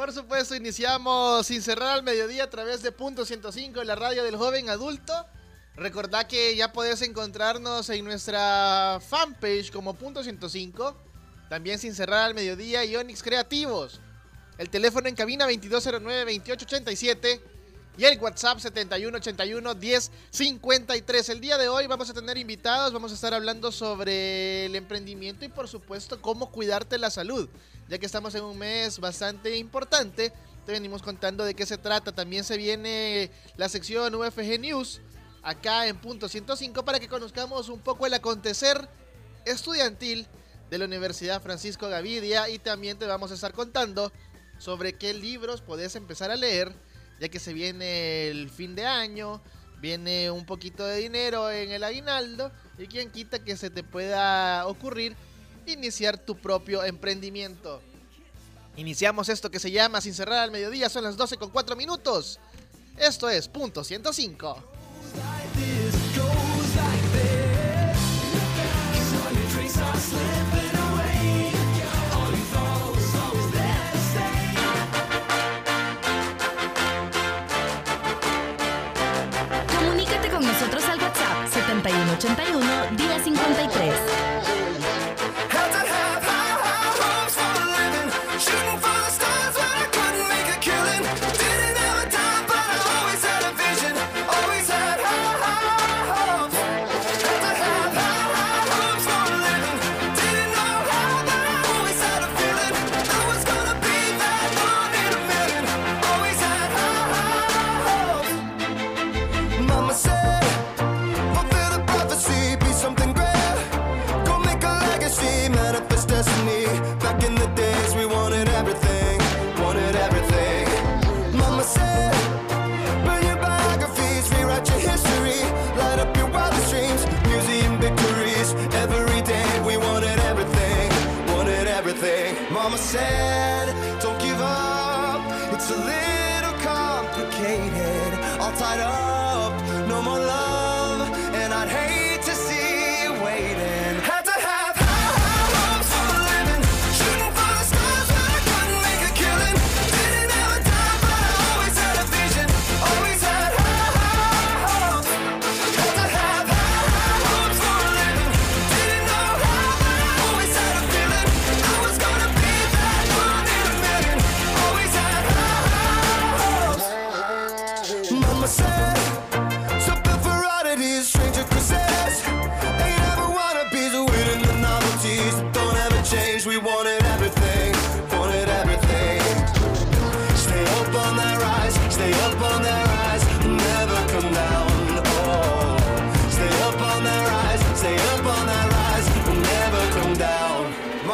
Por supuesto, iniciamos sin cerrar al mediodía a través de Punto 105 en la radio del joven adulto. Recordad que ya podés encontrarnos en nuestra fanpage como Punto 105. También sin cerrar al mediodía y Creativos. El teléfono en cabina 2209-2887 y el WhatsApp 7181-1053. El día de hoy vamos a tener invitados, vamos a estar hablando sobre el emprendimiento y por supuesto cómo cuidarte la salud, ya que estamos en un mes bastante importante. Te venimos contando de qué se trata. También se viene la sección UFG News acá en punto 105 para que conozcamos un poco el acontecer estudiantil de la Universidad Francisco Gavidia y también te vamos a estar contando sobre qué libros podés empezar a leer ya que se viene el fin de año, viene un poquito de dinero en el aguinaldo y quien quita que se te pueda ocurrir iniciar tu propio emprendimiento. Iniciamos esto que se llama Sin cerrar al mediodía, son las 12 con 4 minutos. Esto es punto 105. Back in the days,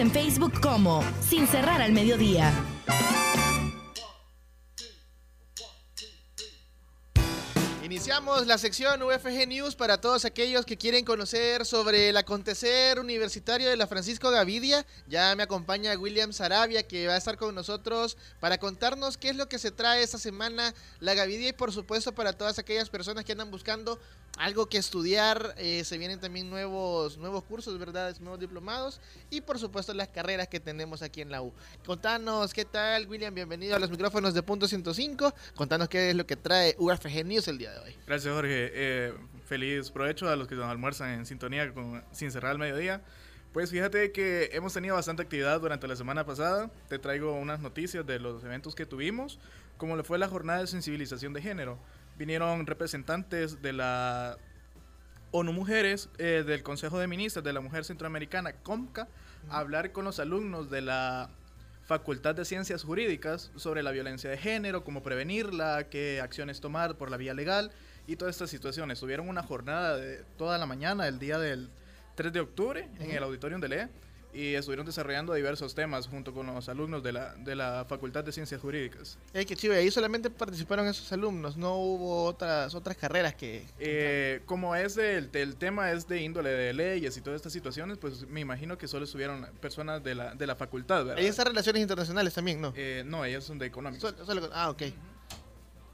en Facebook como Sin Cerrar al Mediodía. Iniciamos la sección UFG News para todos aquellos que quieren conocer sobre el acontecer universitario de la Francisco Gavidia. Ya me acompaña William Sarabia que va a estar con nosotros para contarnos qué es lo que se trae esta semana la Gavidia y por supuesto para todas aquellas personas que andan buscando algo que estudiar. eh, se vienen también nuevos, nuevos cursos, ¿verdad? Nuevos diplomados y por supuesto las carreras que tenemos aquí en la U. Contanos qué tal William, bienvenido a los micrófonos de Punto 105. Contanos qué es lo que trae UFG News el día de hoy. Gracias, Jorge. Eh, feliz provecho a los que nos almuerzan en sintonía con Sin Cerrar al Mediodía. Pues fíjate que hemos tenido bastante actividad durante la semana pasada. Te traigo unas noticias de los eventos que tuvimos, como le fue la jornada de sensibilización de género. Vinieron representantes de la ONU Mujeres, eh, del Consejo de Ministras de la Mujer Centroamericana, COMCA, a hablar con los alumnos de la Facultad de Ciencias Jurídicas sobre la violencia de género, cómo prevenirla, qué acciones tomar por la vía legal y todas estas situaciones. Tuvieron una jornada de toda la mañana, el día del 3 de octubre, en el auditorium de LE, y estuvieron desarrollando diversos temas junto con los alumnos de la, de la Facultad de Ciencias Jurídicas. Eh, qué chido, y ahí solamente participaron esos alumnos, no hubo otras otras carreras que... Eh, como es del, el tema es de índole de leyes y todas estas situaciones, pues me imagino que solo estuvieron personas de la, de la facultad, ¿verdad? Ahí están relaciones internacionales también, ¿no? Eh, no, ellos son de económicos. Solo- ah, ok.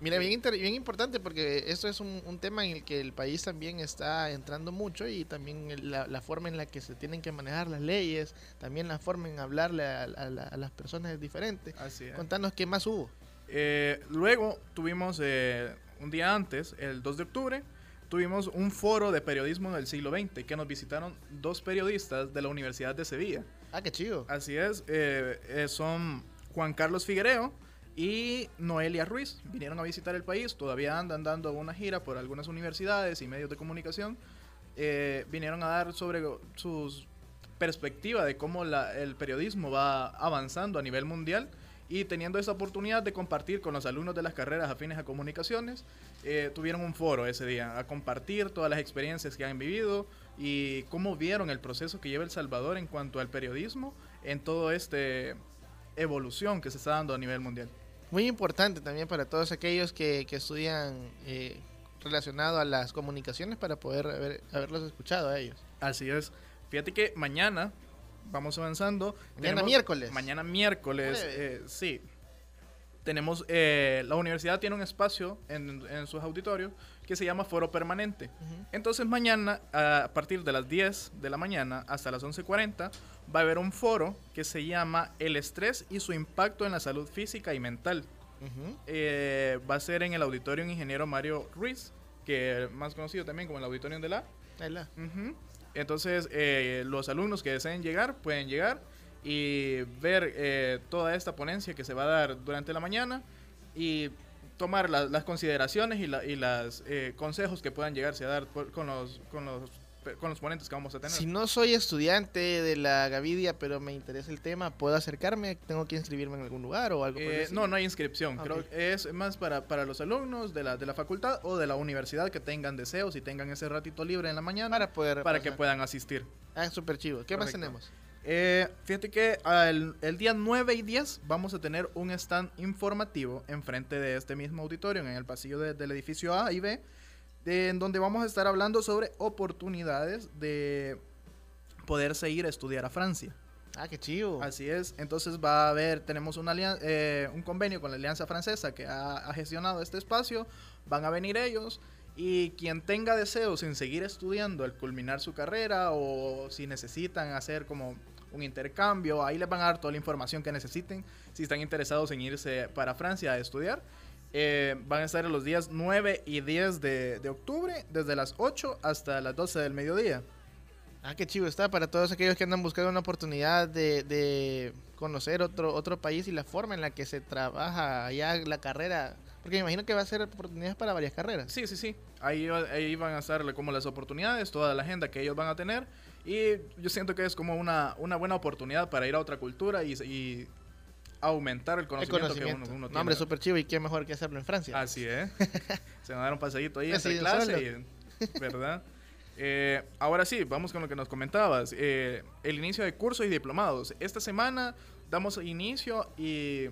Mira, bien, bien importante porque esto es un, un tema en el que el país también está entrando mucho y también la, la forma en la que se tienen que manejar las leyes, también la forma en hablarle a, a a las personas es diferente. Así es. Contanos qué más hubo. Eh, luego tuvimos eh, un día antes, el 2 de octubre, tuvimos un foro de periodismo del siglo XX que nos visitaron dos periodistas de la Universidad de Sevilla. Ah, qué chido. Así es, eh, eh, son Juan Carlos Figuereo y Noelia Ruiz. Vinieron a visitar el país, todavía andan dando una gira por algunas universidades y medios de comunicación. Eh, vinieron a dar sobre sus perspectiva de cómo el periodismo va avanzando a nivel mundial y teniendo esa oportunidad de compartir con los alumnos de las carreras afines a comunicaciones, eh, tuvieron un foro ese día a compartir todas las experiencias que han vivido y cómo vieron el proceso que lleva El Salvador en cuanto al periodismo en todo este evolución que se está dando a nivel mundial. Muy importante también para todos aquellos que, que estudian eh, relacionado a las comunicaciones para poder haber- haberlos escuchado a ellos. Así es. Fíjate que mañana vamos avanzando. Mañana miércoles. Mañana miércoles, eh, sí. Tenemos, eh, la universidad tiene un espacio en, en sus auditorios que se llama Foro Permanente. Entonces mañana, a partir de las 10 de la mañana hasta las 11.40, va a haber un foro que se llama El estrés y su impacto en la salud física y mental. Ujú. Eh, va a ser en el auditorio Ingeniero Mario Ruiz, que más conocido también como el auditorio de la Ahí la- Ujú. Entonces, eh, los alumnos que deseen llegar pueden llegar y ver eh, toda esta ponencia que se va a dar durante la mañana y tomar la- las consideraciones y, la- y los consejos que puedan llegarse a dar por- con, los, con, los, con los ponentes que vamos a tener. Si no soy estudiante de la Gavidia, pero me interesa el tema, ¿puedo acercarme? ¿Tengo que inscribirme en algún lugar o algo por Eh, no, no hay inscripción. Ok. Creo que es más para, para los alumnos de la, de la facultad o de la universidad que tengan deseos y tengan ese ratito libre en la mañana Para poder para que puedan asistir. Ah, súper chivo. ¿Qué más Correcto. tenemos? Eh, fíjate que al- el día 9 y 10 vamos a tener un stand informativo enfrente de este mismo auditorio, en el pasillo de- del edificio A y B, de- en donde vamos a estar hablando sobre oportunidades de poderse ir a estudiar a Francia. Ah, qué chivo. Así es, entonces va a haber, tenemos una alian- eh, un convenio con la Alianza Francesa que ha, ha gestionado este espacio, van a venir ellos y quien tenga deseos en seguir estudiando al culminar su carrera o si necesitan hacer como un intercambio, ahí les van a dar toda la información que necesiten si están interesados en irse para Francia a estudiar. Eh, van a estar los días 9 y 10 de, de octubre, desde las 8 hasta las 12 del mediodía. Ah, qué chivo está para todos aquellos que andan buscando una oportunidad de, de conocer otro otro país y la forma en la que se trabaja allá la carrera. Porque me imagino que va a ser oportunidades para varias carreras. Sí, sí, sí. Ahí, ahí van a estar como las oportunidades, toda la agenda que ellos van a tener. Y yo siento que es como una, una buena oportunidad para ir a otra cultura y, y aumentar el El conocimiento, que uno, uno no, hombre, tiene. súper chivo y qué mejor que hacerlo en Francia. Así es. Se van a dar un paseíto ahí en sí, clase, y- ¿verdad? Eh, ahora sí, vamos con lo que nos comentabas. Eh, el inicio de cursos y diplomados. Esta semana damos inicio y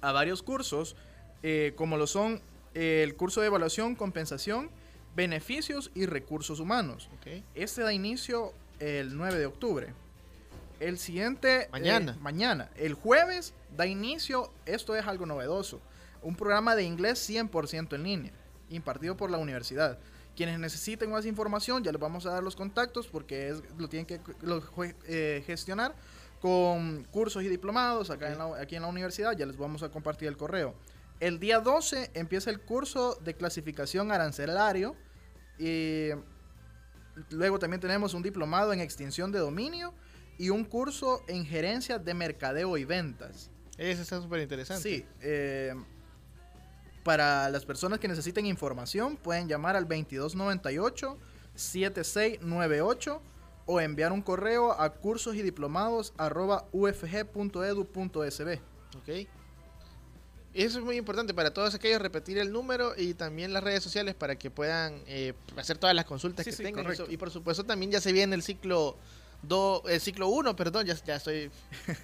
a varios cursos, eh, como lo son el curso de evaluación, compensación, beneficios y recursos humanos. Ok. Este da inicio el 9 de octubre. El siguiente... Mañana. eh, mañana. El jueves da inicio, esto es algo novedoso, un programa de inglés 100% en línea, impartido por la universidad. Quienes necesiten más información, ya les vamos a dar los contactos porque es- lo tienen que lo eh, gestionar con cursos y diplomados acá en la- aquí en la universidad. Ya les vamos a compartir el correo. El día 12 empieza el curso de clasificación arancelario y luego también tenemos un diplomado en extinción de dominio y un curso en gerencia de mercadeo y ventas. Eso está súper interesante. Sí, eh, para las personas que necesiten información pueden llamar al 2298-7698 o enviar un correo a cursos y diplomados arroba ufg.edu.sb. Ok. Eso es muy importante para todos aquellos, repetir el número y también las redes sociales para que puedan eh, hacer todas las consultas Sí, que sí, tengan. correcto. Y por supuesto también ya se viene el ciclo do, el ciclo 1, perdón, ya, ya estoy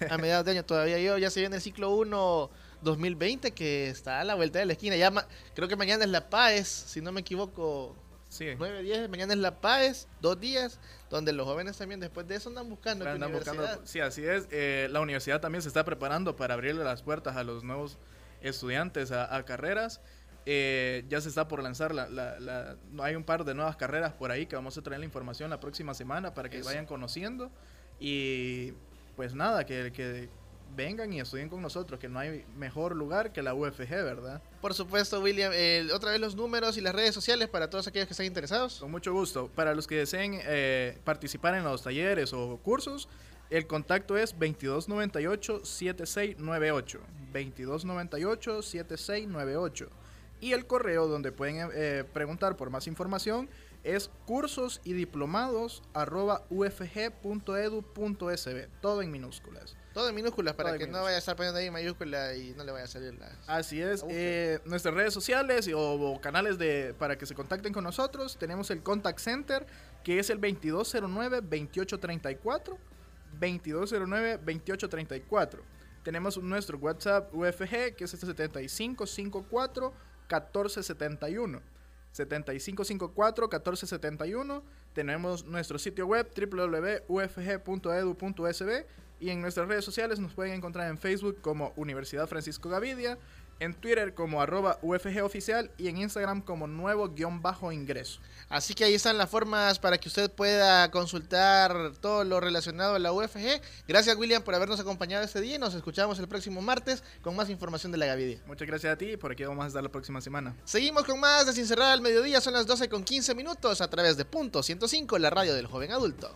a mediados de año todavía yo, ya se viene el ciclo 1 2020 que está a la vuelta de la esquina. Ya ma- creo que mañana es la PAES, si no me equivoco, Sí, 9, 10, mañana es la PAES, dos días, donde los jóvenes también después de eso andan buscando andan buscando- sí, así es. Eh, la universidad también se está preparando para abrirle las puertas a los nuevos estudiantes a, a carreras. Eh, ya se está por lanzar, la, la- la- hay un par de nuevas carreras por ahí que vamos a traer la información la próxima semana para que Eso. vayan conociendo. Y pues nada, que, que vengan y estudien con nosotros, que no hay mejor lugar que la UFG, ¿verdad? Por supuesto, William, eh, otra vez los números y las redes sociales para todos aquellos que estén interesados. Con mucho gusto. Para los que deseen eh, participar en los talleres o cursos, el contacto es 2298-7698. 2298-7698. Y el correo donde pueden eh, preguntar por más información es cursos y diplomados ufg.edu.sb. Todo en minúsculas. Todo en minúsculas para en que no vaya a estar poniendo ahí mayúscula y no le vaya a salir la... Así es. La eh, nuestras redes sociales y- o, o canales de para que se contacten con nosotros. Tenemos el Contact Center, que es el 2209-2834. 2209-2834. Tenemos nuestro WhatsApp UFG, que es este 7554-1471. 7554-1471. Tenemos nuestro sitio web www.ufg.edu.sb y en nuestras redes sociales nos pueden encontrar en Facebook como Universidad Francisco Gavidia, en Twitter como arroba UFG oficial y en Instagram como nuevo guion bajo ingreso. Así que ahí están las formas para que usted pueda consultar todo lo relacionado a la UFG. Gracias, William, por habernos acompañado este día y nos escuchamos el próximo martes con más información de la Gavidia. Muchas gracias a ti y por aquí vamos a estar la próxima semana. Seguimos con más de Sin Cerrar al Mediodía, son las 12 con 15 minutos a través de Punto 105, la radio del joven adulto.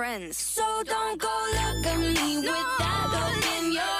friends. So don't go look at me with that look in your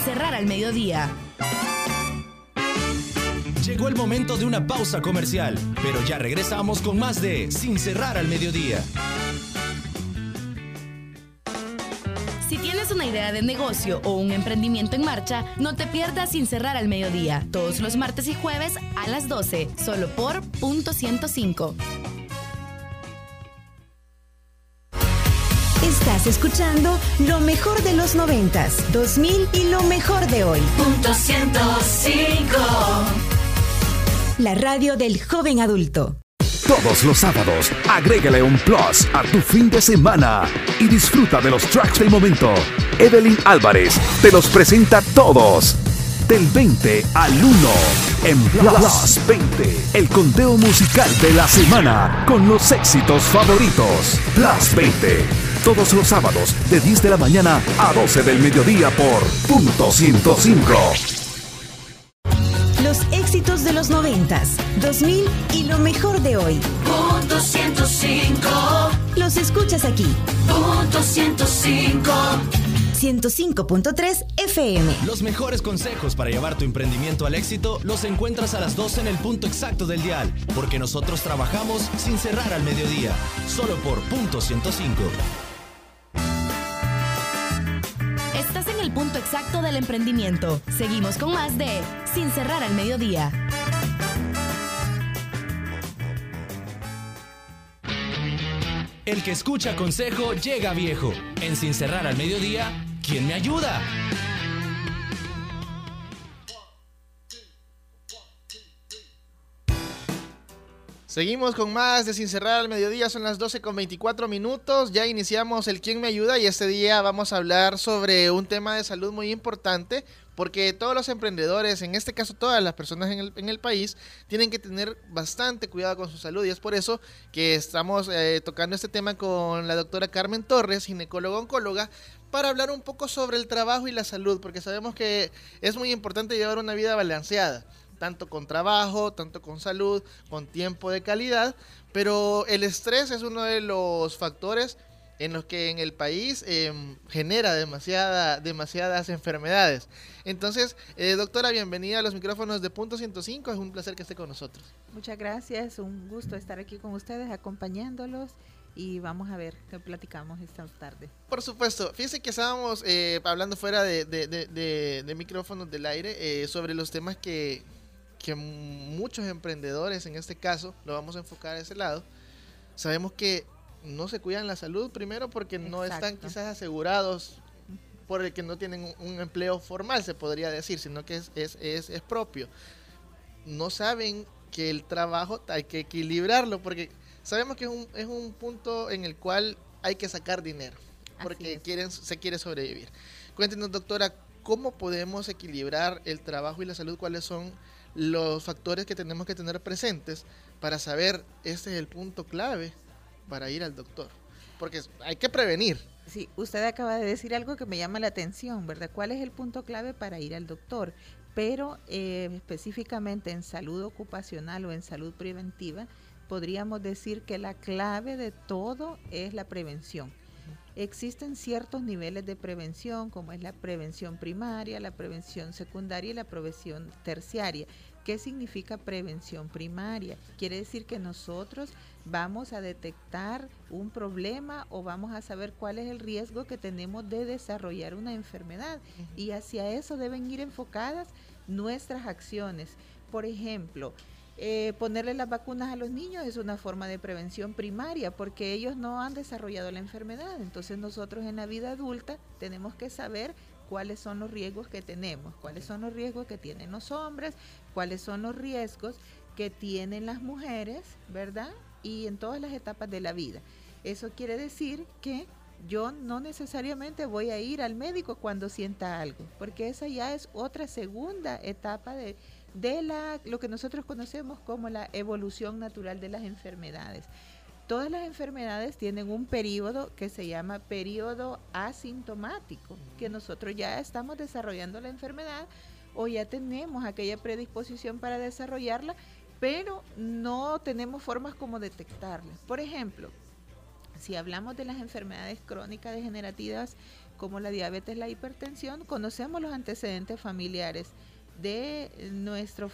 Cerrar al Mediodía. Llegó el momento de una pausa comercial, pero ya regresamos con más de Sin cerrar al mediodía. Si tienes una idea de negocio o un emprendimiento en marcha, no te pierdas Sin Cerrar al Mediodía, todos los martes y jueves a las 12, solo por punto 105. Escuchando lo mejor de los noventas, 2000 y lo mejor de hoy. Punto 105. La radio del joven adulto. Todos los sábados, agrégale un plus a tu fin de semana y disfruta de los tracks del momento. Evelyn Álvarez te los presenta todos. Del 20 al 1 en Plus 20, el conteo musical de la semana con los éxitos favoritos. Plus 20, todos los sábados de 10 de la mañana a 12 del mediodía por punto 105. Los éxitos de los noventas, 2000 y lo mejor de hoy. Punto 105. Los escuchas aquí, Punto 105. 105.3 FM. Los mejores consejos para llevar tu emprendimiento al éxito los encuentras a las 12 en el punto exacto del dial, porque nosotros trabajamos sin cerrar al mediodía, solo por punto 105. El punto exacto del emprendimiento. Seguimos con más de Sin Cerrar al Mediodía. El que escucha consejo llega viejo. En Sin cerrar al mediodía, ¿quién me ayuda? Seguimos con más de Sin Cerrar al Mediodía, son las 12 con 24 minutos, ya iniciamos el ¿Quién me ayuda? y este día vamos a hablar sobre un tema de salud muy importante porque todos los emprendedores, en este caso todas las personas en el, en el país, tienen que tener bastante cuidado con su salud y es por eso que estamos eh, tocando este tema con la doctora Carmen Torres, ginecóloga oncóloga, para hablar un poco sobre el trabajo y la salud, porque sabemos que es muy importante llevar una vida balanceada tanto con trabajo, tanto con salud, con tiempo de calidad, pero el estrés es uno de los factores en los que en el país eh, genera demasiada, demasiadas enfermedades. Entonces, eh, doctora, bienvenida a los micrófonos de Punto 105, es un placer que esté con nosotros. Muchas gracias, un gusto estar aquí con ustedes, acompañándolos y vamos a ver qué platicamos esta tarde. Por supuesto, fíjense que estábamos eh, hablando fuera de, de- de- de- de micrófonos del aire eh, sobre los temas que, que muchos emprendedores, en este caso, lo vamos a enfocar a ese lado, sabemos que no se cuidan la salud primero porque no están Exacto. quizás asegurados por el que no tienen un empleo formal, se podría decir, sino que es, es, es, es propio. No saben que el trabajo hay que equilibrarlo porque sabemos que es un, es un punto en el cual hay que sacar dinero porque quieren, se quiere sobrevivir. Cuéntenos, doctora, ¿cómo podemos equilibrar el trabajo y la salud? ¿Cuáles son los factores que tenemos que tener presentes para saber este es el punto clave para ir al doctor? porque hay que prevenir. Sí, usted acaba de decir algo que me llama la atención, ¿verdad? ¿Cuál es el punto clave para ir al doctor? Pero eh, específicamente en salud ocupacional o en salud preventiva, podríamos decir que la clave de todo es la prevención. Existen ciertos niveles de prevención, como es la prevención primaria, la prevención secundaria y la prevención terciaria. ¿Qué significa prevención primaria? Quiere decir que nosotros vamos a detectar un problema o vamos a saber cuál es el riesgo que tenemos de desarrollar una enfermedad y hacia eso deben ir enfocadas nuestras acciones. Por ejemplo, eh, ponerle las vacunas a los niños es una forma de prevención primaria porque ellos no han desarrollado la enfermedad. Entonces nosotros en la vida adulta tenemos que saber cuáles son los riesgos que tenemos, cuáles son los riesgos que tienen los hombres, cuáles son los riesgos que tienen las mujeres, ¿verdad? Y en todas las etapas de la vida. Eso quiere decir que yo no necesariamente voy a ir al médico cuando sienta algo, porque esa ya es otra segunda etapa de, de la, lo que nosotros conocemos como la evolución natural de las enfermedades. Todas las enfermedades tienen un periodo que se llama periodo asintomático, que nosotros ya estamos desarrollando la enfermedad o ya tenemos aquella predisposición para desarrollarla, pero no tenemos formas como detectarla. Por ejemplo, si hablamos de las enfermedades crónicas degenerativas como la diabetes, la hipertensión, conocemos los antecedentes familiares de nuestros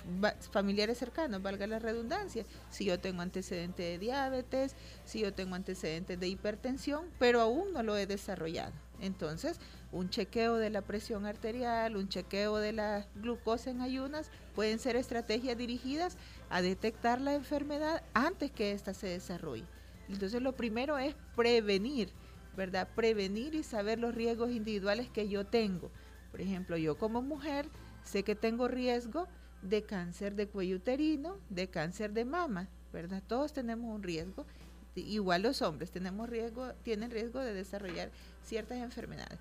familiares cercanos, valga la redundancia. Si yo tengo antecedentes de diabetes, si yo tengo antecedentes de hipertensión, pero aún no lo he desarrollado. Entonces, un chequeo de la presión arterial, un chequeo de la glucosa en ayunas, pueden ser estrategias dirigidas a detectar la enfermedad antes que ésta se desarrolle. Entonces, lo primero es prevenir, ¿verdad? Prevenir y saber los riesgos individuales que yo tengo. Por ejemplo, yo como mujer sé que tengo riesgo de cáncer de cuello uterino, de cáncer de mama, ¿verdad? Todos tenemos un riesgo. Igual los hombres tenemos riesgo, tienen riesgo de desarrollar ciertas enfermedades.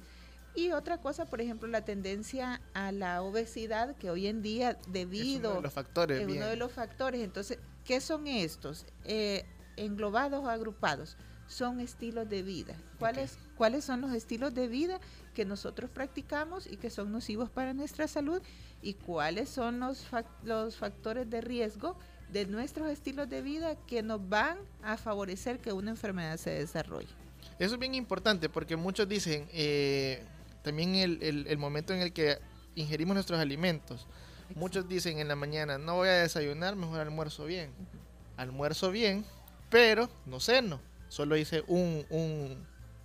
Y otra cosa, por ejemplo, la tendencia a la obesidad, que hoy en día, debido. Es uno de los factores. Es uno de los factores. Entonces, ¿qué son estos? Eh, englobados o agrupados. Son estilos de vida. ¿Cuáles, ¿Cuáles son los estilos de vida que nosotros practicamos y que son nocivos para nuestra salud? ¿Y cuáles son los, los factores de riesgo de nuestros estilos de vida que nos van a favorecer que una enfermedad se desarrolle? Eso es bien importante porque muchos dicen, eh, también el, el, momento en el que ingerimos nuestros alimentos. Muchos dicen en la mañana, no voy a desayunar, mejor almuerzo bien. Almuerzo bien, pero no ceno. Solo hice un, un,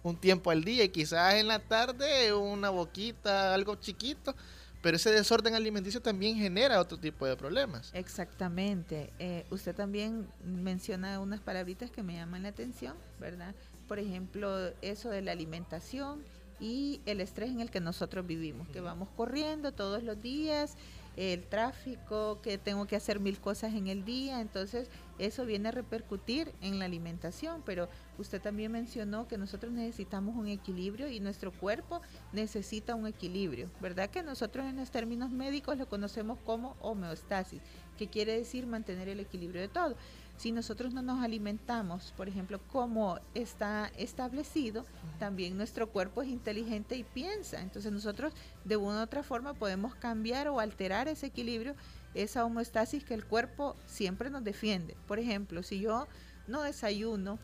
un tiempo al día y quizás en la tarde una boquita, algo chiquito. Pero ese desorden alimenticio también genera otro tipo de problemas. Exactamente. Eh, usted también menciona unas palabritas que me llaman la atención, ¿verdad? Por ejemplo, eso de la alimentación y el estrés en el que nosotros vivimos, que vamos corriendo todos los días, el tráfico, que tengo que hacer mil cosas en el día, entonces eso viene a repercutir en la alimentación, pero usted también mencionó que nosotros necesitamos un equilibrio y nuestro cuerpo necesita un equilibrio, ¿verdad? Que nosotros en los términos médicos lo conocemos como homeostasis, que quiere decir mantener el equilibrio de todo si nosotros no nos alimentamos, por ejemplo, como está establecido, también nuestro cuerpo es inteligente y piensa. Entonces nosotros de una u otra forma podemos cambiar o alterar ese equilibrio, esa homeostasis que el cuerpo siempre nos defiende. Por ejemplo, si yo no desayuno,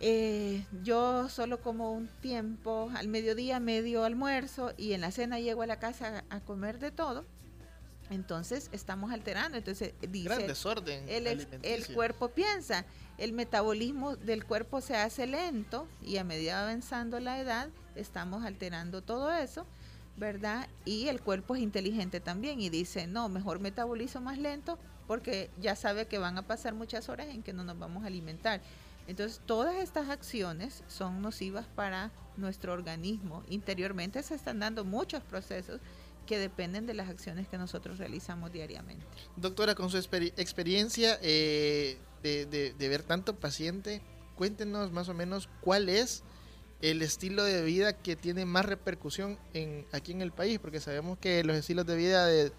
eh, yo solo como un tiempo, al mediodía medio almuerzo y en la cena llego a la casa a comer de todo, entonces estamos alterando. Entonces dice desorden el, el, cuerpo piensa, el metabolismo del cuerpo se hace lento y a medida avanzando la edad estamos alterando todo eso, ¿verdad? Y el cuerpo es inteligente también y dice, no, mejor metabolizo más lento porque ya sabe que van a pasar muchas horas en que no nos vamos a alimentar. Entonces, todas estas acciones son nocivas para nuestro organismo. Interiormente se están dando muchos procesos que dependen de las acciones que nosotros realizamos diariamente. Doctora, con su experiencia eh, de, ver tanto paciente, cuéntenos más o menos cuál es el estilo de vida que tiene más repercusión en, aquí en el país, porque sabemos que los estilos de vida de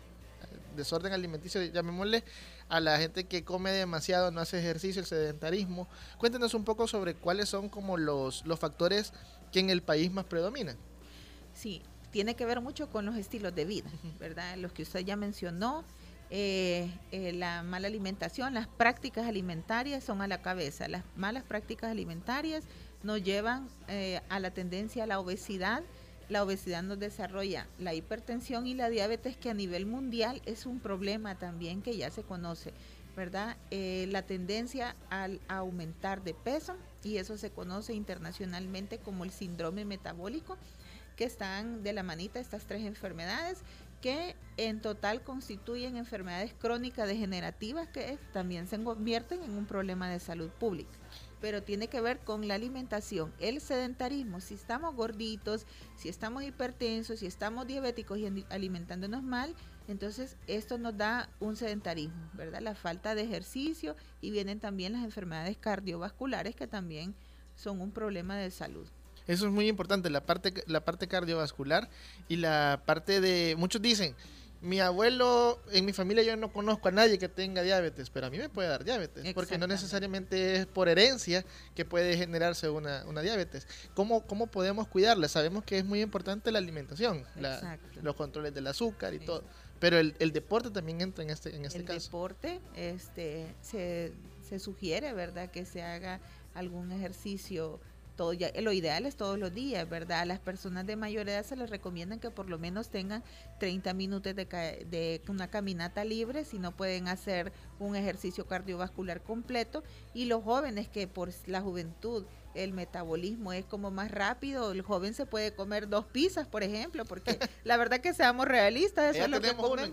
desorden alimenticio, llamémosle, a la gente que come demasiado, no hace ejercicio, el sedentarismo. Cuéntenos un poco sobre cuáles son como los, los factores que en el país más predominan. Sí, tiene que ver mucho con los estilos de vida, ¿verdad? Los que usted ya mencionó, eh, eh, la mala alimentación, las prácticas alimentarias son a la cabeza. Las malas prácticas alimentarias nos llevan eh, a la tendencia a la obesidad. La obesidad nos desarrolla la hipertensión y la diabetes, que a nivel mundial es un problema también que ya se conoce, ¿verdad? la tendencia al aumentar de peso, y eso se conoce internacionalmente como el síndrome metabólico, que están de la manita estas tres enfermedades que en total constituyen enfermedades crónicas degenerativas que también se convierten en un problema de salud pública. Pero tiene que ver con la alimentación, el sedentarismo. Si estamos gorditos, si estamos hipertensos, si estamos diabéticos y alimentándonos mal, entonces esto nos da un sedentarismo, ¿verdad? La falta de ejercicio y vienen también las enfermedades cardiovasculares que también son un problema de salud. Eso es muy importante, la parte, la parte cardiovascular y la parte de... Muchos dicen, mi abuelo, en mi familia yo no conozco a nadie que tenga diabetes, pero a mí me puede dar diabetes, porque no necesariamente es por herencia que puede generarse una, una diabetes. ¿Cómo, ¿Cómo podemos cuidarla? Sabemos que es muy importante la alimentación, los controles del azúcar y todo, pero el, el, deporte también entra en este, en este caso. El deporte este, se, se sugiere, ¿verdad?, que se haga algún ejercicio todo ya, lo ideal es todos los días, ¿verdad? A las personas de mayor edad se les recomiendan que por lo menos tengan 30 minutos de, de una caminata libre, si no pueden hacer un ejercicio cardiovascular completo. Y los jóvenes que por la juventud el metabolismo es como más rápido, el joven se puede comer dos pizzas, por ejemplo, porque la verdad que seamos realistas, eso, es lo, que comemos,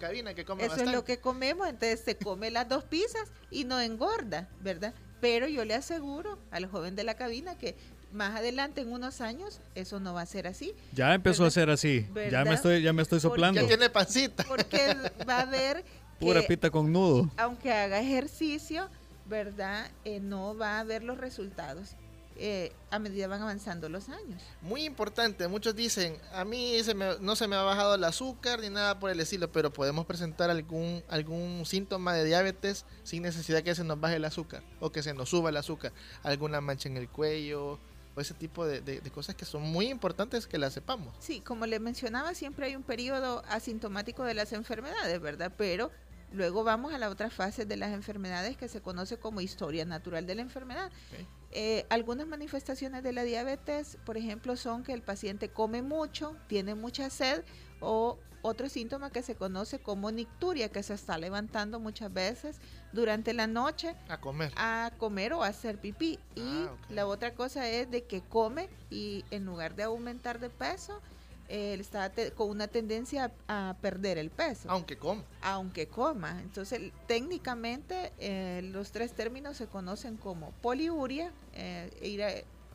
eso es lo que comemos, entonces se come las dos pizzas y no engorda, ¿verdad? Pero yo le aseguro al joven de la cabina que más adelante en unos años eso no va a ser así. Ya empezó a ser así. Ya me estoy ya me estoy soplando. ya tiene pancita. Porque va a haber pura pita con nudo. Aunque haga ejercicio, ¿verdad? Eh, no va a ver los resultados. Eh, a medida van avanzando los años. Muy importante, muchos dicen, a mí no se me ha bajado el azúcar ni nada por el estilo, pero podemos presentar algún, algún síntoma de diabetes sin necesidad que se nos baje el azúcar o que se nos suba el azúcar, alguna mancha en el cuello, o ese tipo de, cosas que son muy importantes que las sepamos. Sí, como le mencionaba, siempre hay un periodo asintomático de las enfermedades, ¿verdad? Pero luego vamos a la otra fase de las enfermedades que se conoce como historia natural de la enfermedad. Eh, algunas manifestaciones de la diabetes, por ejemplo, son que el paciente come mucho, tiene mucha sed o otro síntoma que se conoce como nicturia, que se está levantando muchas veces durante la noche a comer, a comer o a hacer pipí. y ah, la otra cosa es de que come y en lugar de aumentar de peso, él está con una tendencia a, perder el peso. Aunque coma. Aunque coma. Entonces, técnicamente, eh, los tres términos se conocen como poliuria, eh, ir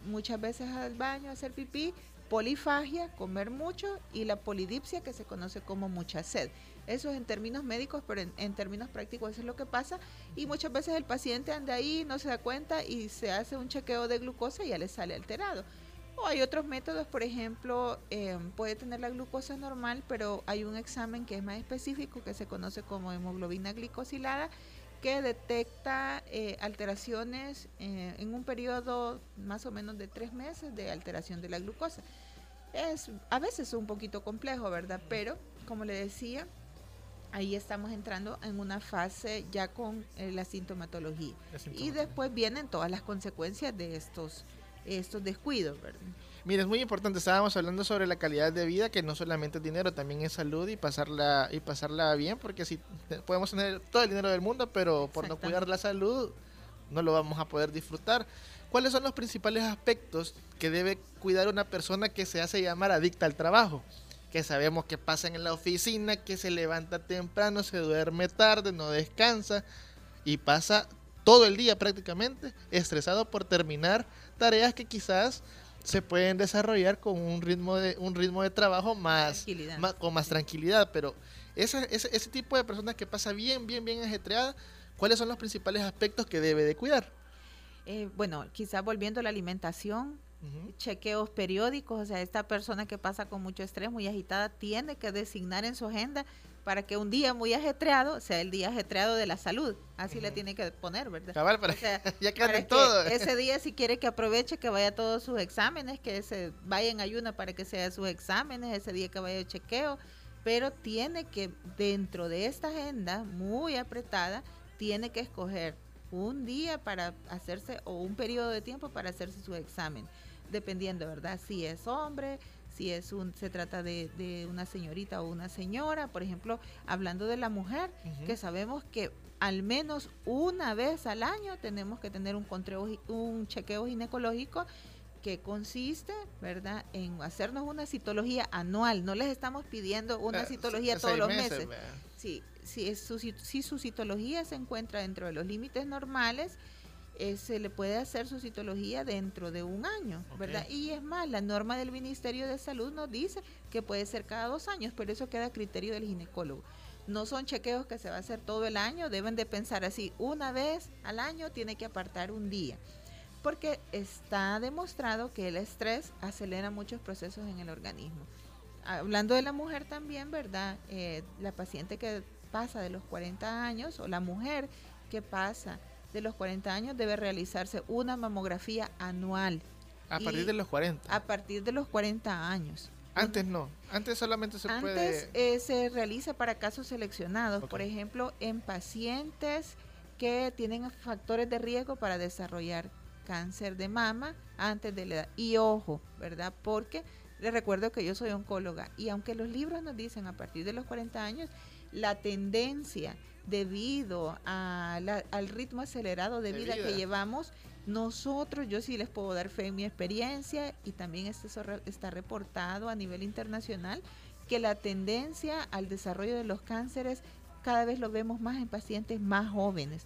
muchas veces al baño a hacer pipí, polifagia, comer mucho, y la polidipsia, que se conoce como mucha sed. Eso es en términos médicos, pero en, términos prácticos eso es lo que pasa. Y muchas veces el paciente anda ahí, no se da cuenta y se hace un chequeo de glucosa y ya le sale alterado. O hay otros métodos, por ejemplo, em, puede tener la glucosa normal, pero hay un examen que es más específico que se conoce como hemoglobina glicosilada que detecta eh, alteraciones eh, en un periodo más o menos de tres meses de alteración de la glucosa. Es a veces un poquito complejo, ¿verdad? Pero, como le decía, ahí estamos entrando en una fase ya con eh, la, sintomatología. Y después vienen todas las consecuencias de estos, estos descuidos, ¿verdad? Mira, es muy importante, estábamos hablando sobre la calidad de vida, que no solamente es dinero, también es salud y pasarla y pasarla bien, porque si podemos tener todo el dinero del mundo, pero por no cuidar la salud no lo vamos a poder disfrutar. ¿Cuáles son los principales aspectos que debe cuidar una persona que se hace llamar adicta al trabajo? Que sabemos que pasa en la oficina, que se levanta temprano, se duerme tarde, no descansa y pasa todo el día prácticamente estresado por terminar tareas que quizás se pueden desarrollar con un ritmo de un ritmo de trabajo más, con más tranquilidad pero ese, ese, ese, tipo de personas que pasa bien bien bien ajetreada cuáles son los principales aspectos que debe de cuidar eh, bueno quizás volviendo a la alimentación chequeos periódicos o sea esta persona que pasa con mucho estrés muy agitada tiene que designar en su agenda para que un día muy ajetreado sea el día ajetreado de la salud. Así le tiene que poner, ¿verdad? Cabal, para, ya que todo. Ese día si quiere que aproveche que vaya a todos sus exámenes, que se vaya en ayuna para que sea sus exámenes, ese día que vaya a chequeo, pero tiene que dentro de esta agenda muy apretada tiene que escoger un día para hacerse o un periodo de tiempo para hacerse su examen, dependiendo, ¿verdad? Si es hombre, si es un, se trata de, una señorita o una señora, por ejemplo, hablando de la mujer, que sabemos que al menos una vez al año tenemos que tener un, un chequeo ginecológico que consiste, ¿verdad?, en hacernos una citología anual. No les estamos pidiendo una citología todos los meses. Sí, si, su, si su citología se encuentra dentro de los límites normales, eh, se le puede hacer su citología dentro de un año, ¿verdad? Y es más, la norma del Ministerio de Salud nos dice que puede ser cada dos años, pero eso queda a criterio del ginecólogo. No son chequeos que se va a hacer todo el año, deben de pensar así, una vez al año tiene que apartar un día, porque está demostrado que el estrés acelera muchos procesos en el organismo. Hablando de la mujer también, ¿verdad? Eh, la paciente que pasa de los 40 años o la mujer que pasa de los 40 años debe realizarse una mamografía anual. A partir de los 40. A partir de los 40 años. Antes no, antes solamente se puede... Antes eh, se realiza para casos seleccionados, por ejemplo, en pacientes que tienen factores de riesgo para desarrollar cáncer de mama antes de la edad. Y ojo, ¿verdad? Porque les recuerdo que yo soy oncóloga y aunque los libros nos dicen a partir de los 40 años, la tendencia debido al ritmo acelerado de, vida, que llevamos, nosotros, yo sí les puedo dar fe en mi experiencia y también este está reportado a nivel internacional que la tendencia al desarrollo de los cánceres cada vez lo vemos más en pacientes más jóvenes.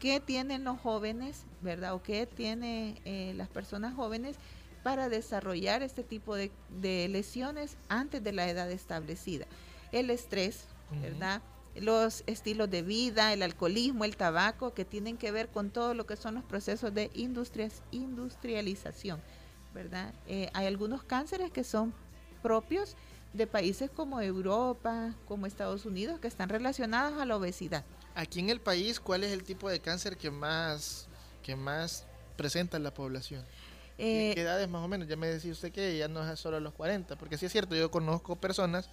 ¿Qué tienen los jóvenes, verdad? ¿O qué tienen eh, las personas jóvenes para desarrollar este tipo de, lesiones antes de la edad establecida? El estrés, ¿verdad? los estilos de vida, el alcoholismo, el tabaco, que tienen que ver con todo lo que son los procesos de industrias, industrialización, ¿verdad? Eh, hay algunos cánceres que son propios de países como Europa, como Estados Unidos, que están relacionados a la obesidad. Aquí en el país, ¿cuál es el tipo de cáncer que más, que más presenta en la población? Eh, ¿Qué edades más o menos? Ya me decía usted que ya no es solo a los 40, porque sí es cierto, yo conozco personas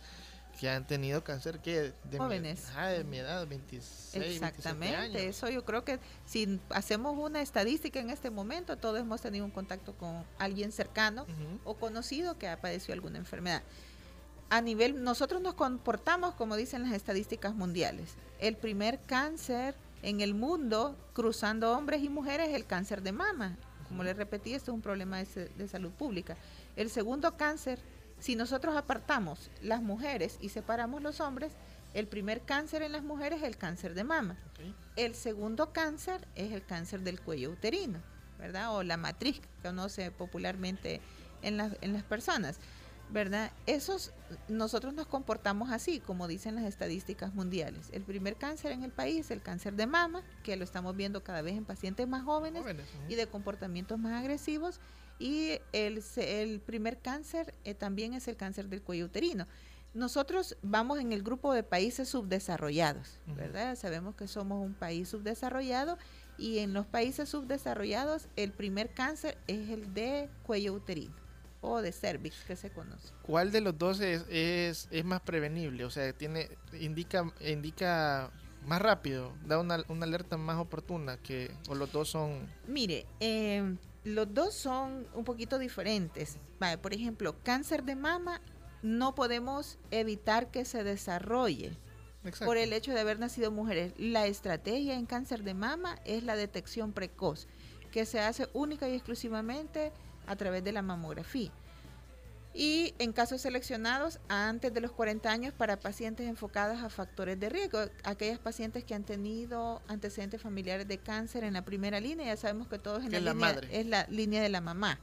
que han tenido cáncer que de jóvenes. mi, de mi edad 26 exactamente eso yo creo que si hacemos una estadística en este momento todos hemos tenido un contacto con alguien cercano o conocido que ha padecido alguna enfermedad. A nivel nosotros nos comportamos como dicen las estadísticas mundiales el primer cáncer en el mundo cruzando hombres y mujeres es el cáncer de mama. Como les repetí esto es un problema de, de salud pública. El segundo cáncer si nosotros apartamos las mujeres y separamos los hombres, el primer cáncer en las mujeres es el cáncer de mama. El segundo cáncer es el cáncer del cuello uterino, ¿verdad? O la matriz, que conoce popularmente en, en las personas, ¿verdad? Esos, nosotros nos comportamos así, como dicen las estadísticas mundiales. El primer cáncer en el país es el cáncer de mama, que lo estamos viendo cada vez en pacientes más jóvenes, y de comportamientos más agresivos. Y el, el primer cáncer eh, también es el cáncer del cuello uterino. Nosotros vamos en el grupo de países subdesarrollados, ¿verdad? Sabemos que somos un país subdesarrollado y en los países subdesarrollados el primer cáncer es el de cuello uterino o de cervix que se conoce. ¿Cuál de los dos es, es, es más prevenible? O sea, tiene indica indica más rápido, da una, una alerta más oportuna que o los dos son Mire, eh, los dos son un poquito diferentes. por ejemplo, cáncer de mama no podemos evitar que se desarrolle por el hecho de haber nacido mujeres. La estrategia en cáncer de mama es la detección precoz, que se hace única y exclusivamente a través de la mamografía. Y en casos seleccionados antes de los 40 años para pacientes enfocados a factores de riesgo, aquellas pacientes que han tenido antecedentes familiares de cáncer en la primera línea, ya sabemos que todos en la, línea, es la línea de la mamá.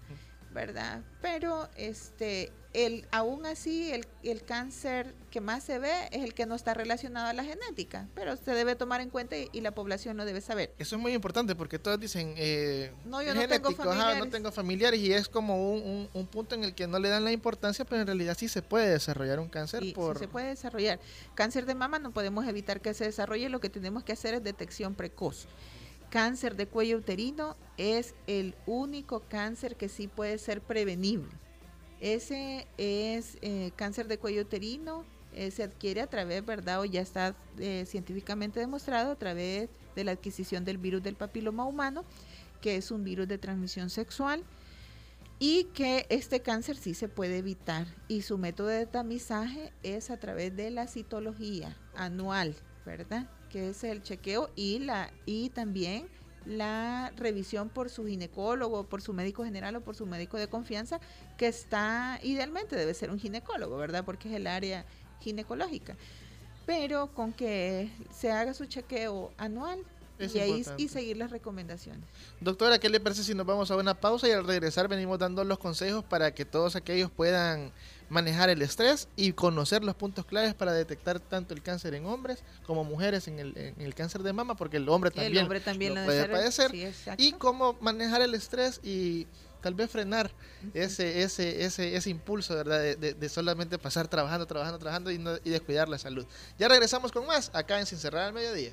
¿Verdad? Pero este, el, aún así el, el, cáncer que más se ve es el que no está relacionado a la genética, pero se debe tomar en cuenta y, la población lo debe saber. Eso es muy importante porque todos dicen, eh, no, yo no tengo familiares. no tengo familiares y es como un, un, punto en el que no le dan la importancia, pero en realidad sí se puede desarrollar un cáncer. por... Sí se puede desarrollar. Cáncer de mama no podemos evitar que se desarrolle, lo que tenemos que hacer es detección precoz cáncer de cuello uterino es el único cáncer que sí puede ser prevenible. Ese es eh, cáncer de cuello uterino, eh, se adquiere a través, ¿verdad? O ya está eh, científicamente demostrado a través de la adquisición del virus del papiloma humano, que es un virus de transmisión sexual y que este cáncer sí se puede evitar y su método de tamizaje es a través de la citología anual, ¿verdad? Que es el chequeo y la y también la revisión por su ginecólogo, por su médico general o por su médico de confianza, que está idealmente debe ser un ginecólogo, ¿verdad? Porque es el área ginecológica. Pero con que se haga su chequeo anual y, ahí, y seguir las recomendaciones. Doctora, ¿qué le parece si nos vamos a una pausa y al regresar venimos dando los consejos para que todos aquellos puedan manejar el estrés y conocer los puntos claves para detectar tanto el cáncer en hombres como mujeres en el, en el cáncer de mama, porque el hombre también, lo, puede padecer, y cómo manejar el estrés y tal vez frenar ese, ese, ese, ese impulso, ¿verdad? De, de, solamente pasar trabajando, trabajando, trabajando y, no, y descuidar la salud. Ya regresamos con más acá en Sin Cerrar al Mediodía.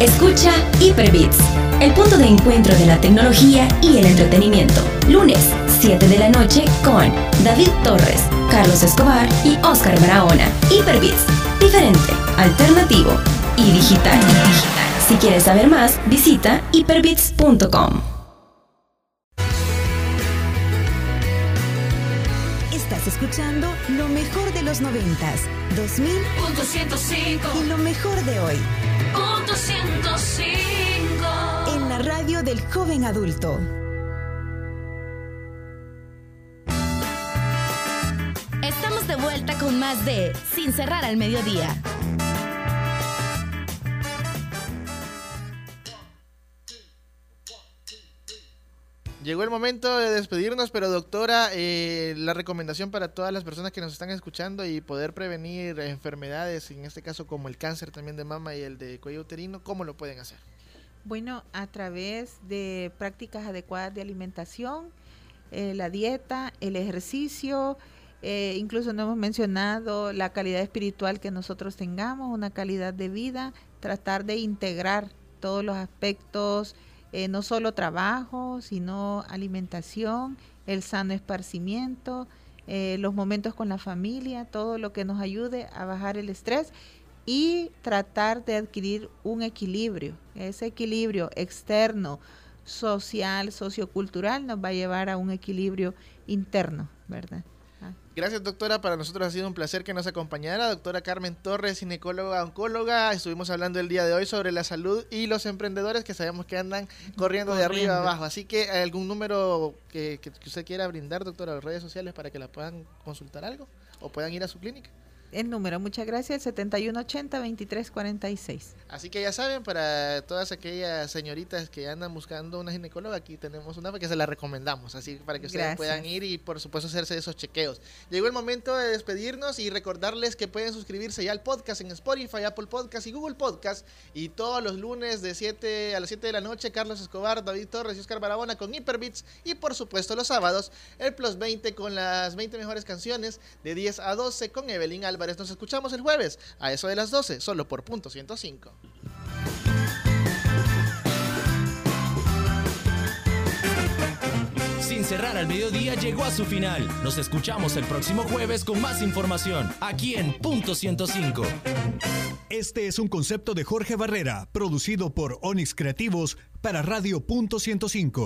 Escucha Hyperbits, el punto de encuentro de la tecnología y el entretenimiento. Lunes, 7 de la noche con David Torres, Carlos Escobar y Oscar Barahona. Hyperbits, diferente, alternativo y digital. Si quieres saber más, visita hyperbits.com. Estás escuchando lo mejor de los noventas, 2000 y lo mejor de hoy. En la radio del joven adulto. Estamos de vuelta con más de Sin cerrar al mediodía. Llegó el momento de despedirnos, pero doctora, eh, la recomendación para todas las personas que nos están escuchando y poder prevenir enfermedades, en este caso como el cáncer también de mama y el de cuello uterino, ¿cómo lo pueden hacer? Bueno, a través de prácticas adecuadas de alimentación, eh, la dieta, el ejercicio, eh, incluso no hemos mencionado la calidad espiritual que nosotros tengamos, una calidad de vida, tratar de integrar todos los aspectos eh, no solo trabajo, sino alimentación, el sano esparcimiento, eh, los momentos con la familia, todo lo que nos ayude a bajar el estrés y tratar de adquirir un equilibrio. Ese equilibrio externo, social, sociocultural nos va a llevar a un equilibrio interno, ¿verdad? Gracias, doctora. Para nosotros ha sido un placer que nos acompañara. Doctora Carmen Torres, ginecóloga, oncóloga. Estuvimos hablando el día de hoy sobre la salud y los emprendedores que sabemos que andan corriendo, de arriba a abajo. Así que, ¿algún número que, que usted quiera brindar, doctora, a las redes sociales para que la puedan consultar algo o puedan ir a su clínica? El número. Muchas gracias, 7180-2346. Así que ya saben, para todas aquellas señoritas que andan buscando una ginecóloga, aquí tenemos una que se la recomendamos, así para que ustedes puedan ir y por supuesto hacerse esos chequeos. Llegó el momento de despedirnos y recordarles que pueden suscribirse ya al podcast en Spotify, Apple Podcast y Google Podcast. Y todos los lunes de 7 a las 7 de la noche, Carlos Escobar, David Torres y Oscar Barabona con Hyperbits. Y por supuesto los sábados, el Plus 20 con las 20 mejores canciones de 10 a 12 con Evelyn Álvarez nos escuchamos el jueves a eso de las 12, solo por punto 105. Sin cerrar al mediodía llegó a su final. Nos escuchamos el próximo jueves con más información, aquí en Punto 105. Este es un concepto de Jorge Barrera, producido por Onix Creativos para Radio Punto 105.